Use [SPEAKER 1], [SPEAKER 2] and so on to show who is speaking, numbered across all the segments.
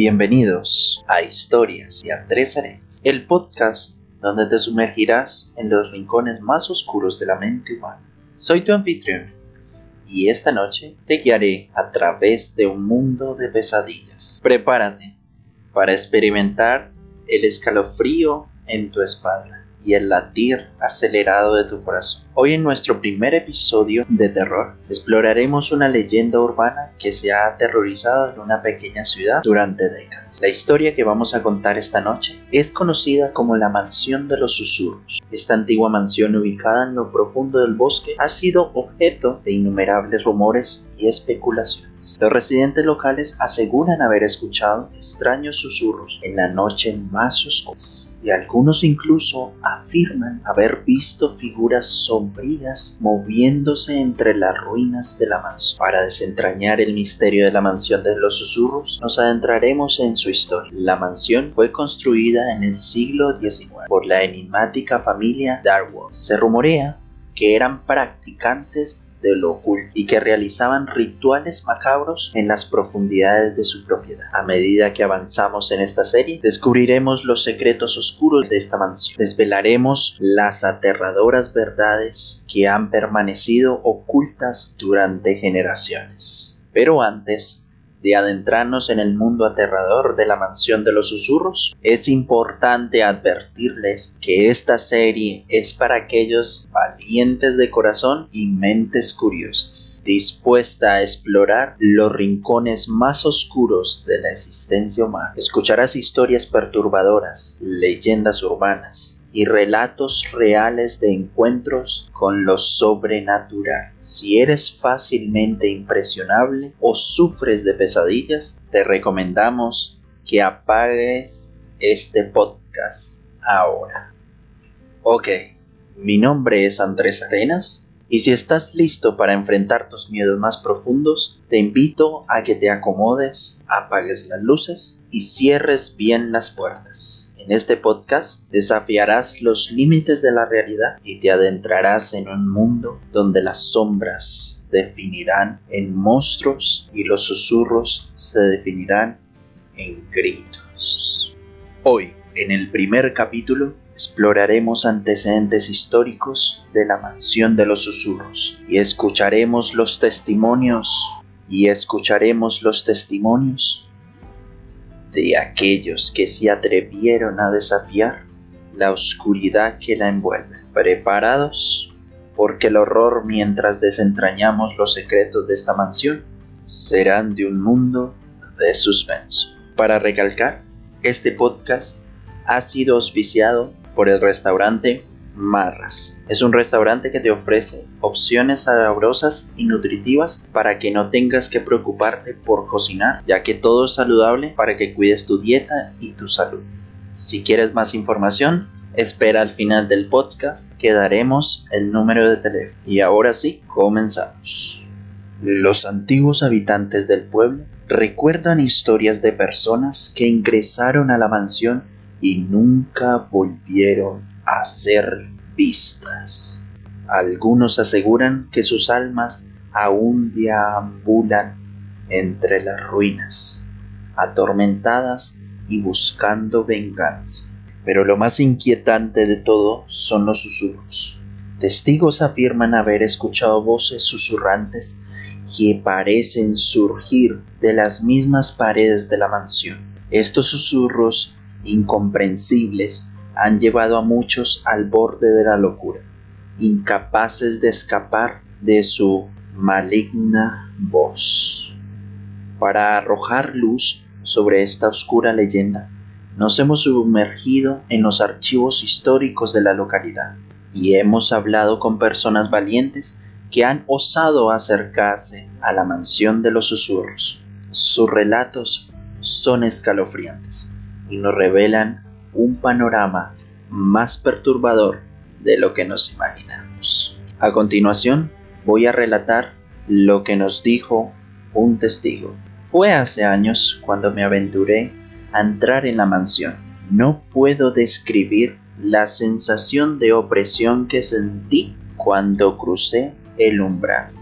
[SPEAKER 1] Bienvenidos a Historias de Andrés Arenas, el podcast donde te sumergirás en los rincones más oscuros de la mente humana. Soy tu anfitrión y esta noche te guiaré a través de un mundo de pesadillas. Prepárate para experimentar el escalofrío en tu espalda y el latir acelerado de tu corazón. Hoy en nuestro primer episodio de terror exploraremos una leyenda urbana que se ha aterrorizado en una pequeña ciudad durante décadas. La historia que vamos a contar esta noche es conocida como la Mansión de los Susurros. Esta antigua mansión ubicada en lo profundo del bosque ha sido objeto de innumerables rumores y especulaciones. Los residentes locales aseguran haber escuchado extraños susurros en la noche más oscura y algunos incluso afirman haber visto figuras sombrías moviéndose entre las ruinas de la mansión. Para desentrañar el misterio de la mansión de los susurros, nos adentraremos en su historia. La mansión fue construida en el siglo XIX por la enigmática familia Darwin. Se rumorea que eran practicantes de lo oculto y que realizaban rituales macabros en las profundidades de su propiedad. A medida que avanzamos en esta serie, descubriremos los secretos oscuros de esta mansión. Desvelaremos las aterradoras verdades que han permanecido ocultas durante generaciones. Pero antes, de adentrarnos en el mundo aterrador de la mansión de los susurros, es importante advertirles que esta serie es para aquellos valientes de corazón y mentes curiosas, dispuesta a explorar los rincones más oscuros de la existencia humana. Escucharás historias perturbadoras, leyendas urbanas, y relatos reales de encuentros con lo sobrenatural. Si eres fácilmente impresionable o sufres de pesadillas, te recomendamos que apagues este podcast ahora. Ok, mi nombre es Andrés Arenas y si estás listo para enfrentar tus miedos más profundos, te invito a que te acomodes, apagues las luces y cierres bien las puertas. En este podcast desafiarás los límites de la realidad y te adentrarás en un mundo donde las sombras definirán en monstruos y los susurros se definirán en gritos. Hoy, en el primer capítulo, exploraremos antecedentes históricos de la mansión de los susurros y escucharemos los testimonios y escucharemos los testimonios de aquellos que se atrevieron a desafiar la oscuridad que la envuelve. ¿Preparados? Porque el horror mientras desentrañamos los secretos de esta mansión serán de un mundo de suspenso. Para recalcar, este podcast ha sido auspiciado por el restaurante Marras. Es un restaurante que te ofrece opciones sabrosas y nutritivas para que no tengas que preocuparte por cocinar, ya que todo es saludable para que cuides tu dieta y tu salud. Si quieres más información, espera al final del podcast que daremos el número de teléfono. Y ahora sí, comenzamos. Los antiguos habitantes del pueblo recuerdan historias de personas que ingresaron a la mansión y nunca volvieron a ser vistas. Algunos aseguran que sus almas aún deambulan entre las ruinas, atormentadas y buscando venganza. Pero lo más inquietante de todo son los susurros. Testigos afirman haber escuchado voces susurrantes que parecen surgir de las mismas paredes de la mansión. Estos susurros incomprensibles han llevado a muchos al borde de la locura, incapaces de escapar de su maligna voz. Para arrojar luz sobre esta oscura leyenda, nos hemos sumergido en los archivos históricos de la localidad y hemos hablado con personas valientes que han osado acercarse a la mansión de los susurros. Sus relatos son escalofriantes y nos revelan un panorama más perturbador de lo que nos imaginamos. A continuación, voy a relatar lo que nos dijo un testigo. Fue hace años cuando me aventuré a entrar en la mansión. No puedo describir la sensación de opresión que sentí cuando crucé el umbral.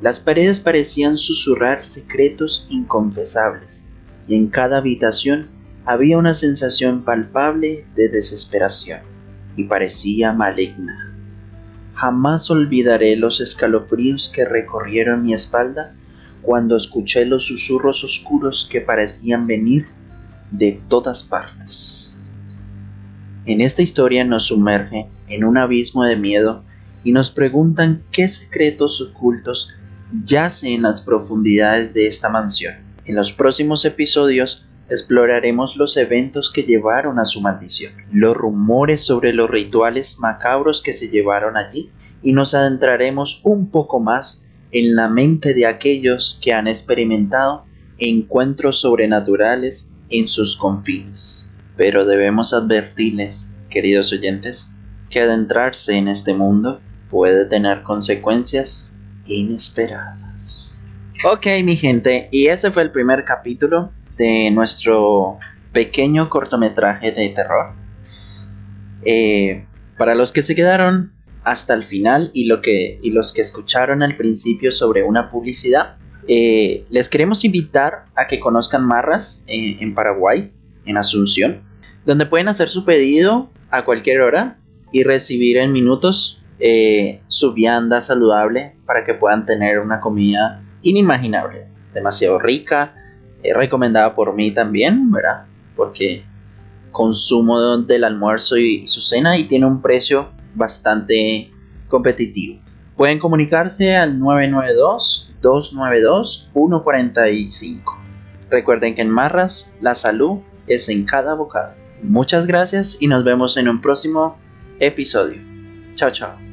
[SPEAKER 1] Las paredes parecían susurrar secretos inconfesables y en cada habitación había una sensación palpable de desesperación y parecía maligna. Jamás olvidaré los escalofríos que recorrieron mi espalda cuando escuché los susurros oscuros que parecían venir de todas partes. En esta historia nos sumerge en un abismo de miedo y nos preguntan qué secretos ocultos yacen en las profundidades de esta mansión. En los próximos episodios exploraremos los eventos que llevaron a su maldición, los rumores sobre los rituales macabros que se llevaron allí y nos adentraremos un poco más en la mente de aquellos que han experimentado encuentros sobrenaturales en sus confines. Pero debemos advertirles, queridos oyentes, que adentrarse en este mundo puede tener consecuencias inesperadas. Ok, mi gente, y ese fue el primer capítulo de nuestro pequeño cortometraje de terror. Eh, para los que se quedaron hasta el final y, lo que, y los que escucharon al principio sobre una publicidad, eh, les queremos invitar a que conozcan Marras eh, en Paraguay, en Asunción, donde pueden hacer su pedido a cualquier hora y recibir en minutos su vianda saludable para que puedan tener una comida inimaginable, demasiado rica, es recomendada por mí también, ¿verdad? Porque consumo del almuerzo y, su cena y tiene un precio bastante competitivo. Pueden comunicarse al 992-292-145. Recuerden que en Marras la salud es en cada bocado. Muchas gracias y nos vemos en un próximo episodio. Chao, chao.